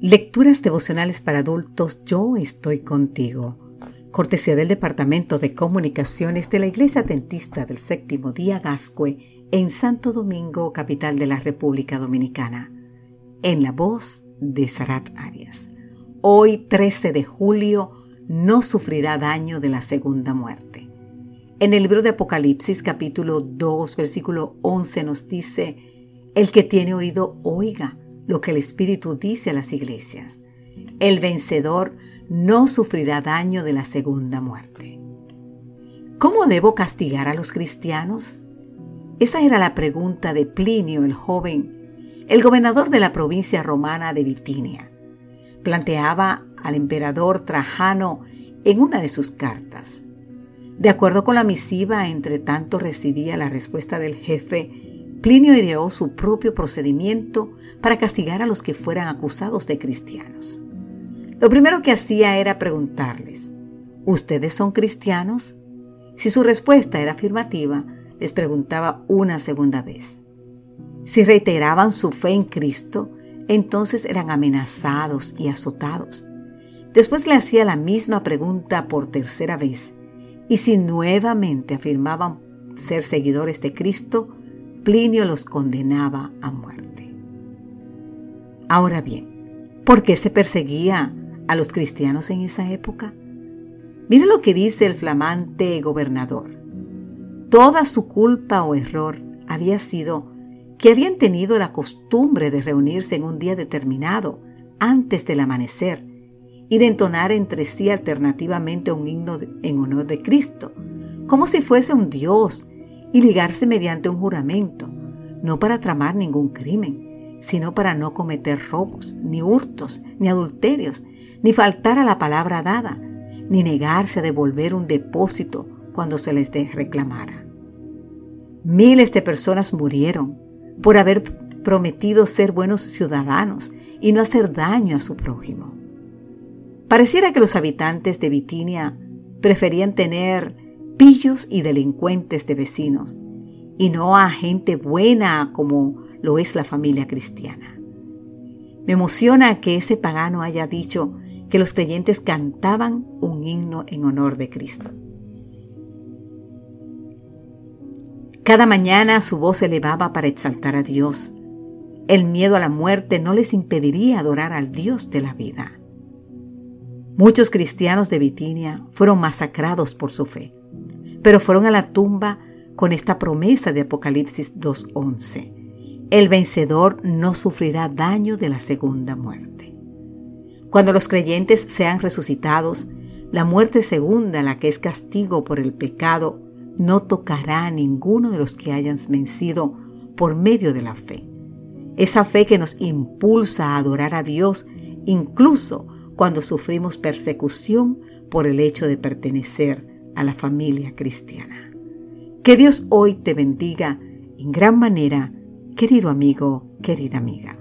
Lecturas devocionales para adultos, yo estoy contigo. Cortesía del Departamento de Comunicaciones de la Iglesia Adventista del Séptimo Día Gascue en Santo Domingo, capital de la República Dominicana. En la voz de Sarat Arias. Hoy, 13 de julio, no sufrirá daño de la segunda muerte. En el libro de Apocalipsis capítulo 2 versículo 11 nos dice, El que tiene oído, oiga lo que el Espíritu dice a las iglesias. El vencedor no sufrirá daño de la segunda muerte. ¿Cómo debo castigar a los cristianos? Esa era la pregunta de Plinio el joven, el gobernador de la provincia romana de Bitinia. Planteaba al emperador Trajano en una de sus cartas. De acuerdo con la misiva, entre tanto recibía la respuesta del jefe Plinio ideó su propio procedimiento para castigar a los que fueran acusados de cristianos. Lo primero que hacía era preguntarles, ¿ustedes son cristianos? Si su respuesta era afirmativa, les preguntaba una segunda vez. Si reiteraban su fe en Cristo, entonces eran amenazados y azotados. Después le hacía la misma pregunta por tercera vez, y si nuevamente afirmaban ser seguidores de Cristo, Plinio los condenaba a muerte. Ahora bien, ¿por qué se perseguía a los cristianos en esa época? Mira lo que dice el flamante gobernador. Toda su culpa o error había sido que habían tenido la costumbre de reunirse en un día determinado, antes del amanecer, y de entonar entre sí alternativamente un himno en honor de Cristo, como si fuese un Dios y ligarse mediante un juramento, no para tramar ningún crimen, sino para no cometer robos, ni hurtos, ni adulterios, ni faltar a la palabra dada, ni negarse a devolver un depósito cuando se les reclamara. Miles de personas murieron por haber prometido ser buenos ciudadanos y no hacer daño a su prójimo. Pareciera que los habitantes de Bitinia preferían tener pillos y delincuentes de vecinos, y no a gente buena como lo es la familia cristiana. Me emociona que ese pagano haya dicho que los creyentes cantaban un himno en honor de Cristo. Cada mañana su voz se elevaba para exaltar a Dios. El miedo a la muerte no les impediría adorar al Dios de la vida. Muchos cristianos de Bitinia fueron masacrados por su fe pero fueron a la tumba con esta promesa de Apocalipsis 2.11. El vencedor no sufrirá daño de la segunda muerte. Cuando los creyentes sean resucitados, la muerte segunda, la que es castigo por el pecado, no tocará a ninguno de los que hayan vencido por medio de la fe. Esa fe que nos impulsa a adorar a Dios incluso cuando sufrimos persecución por el hecho de pertenecer a la familia cristiana. Que Dios hoy te bendiga en gran manera, querido amigo, querida amiga.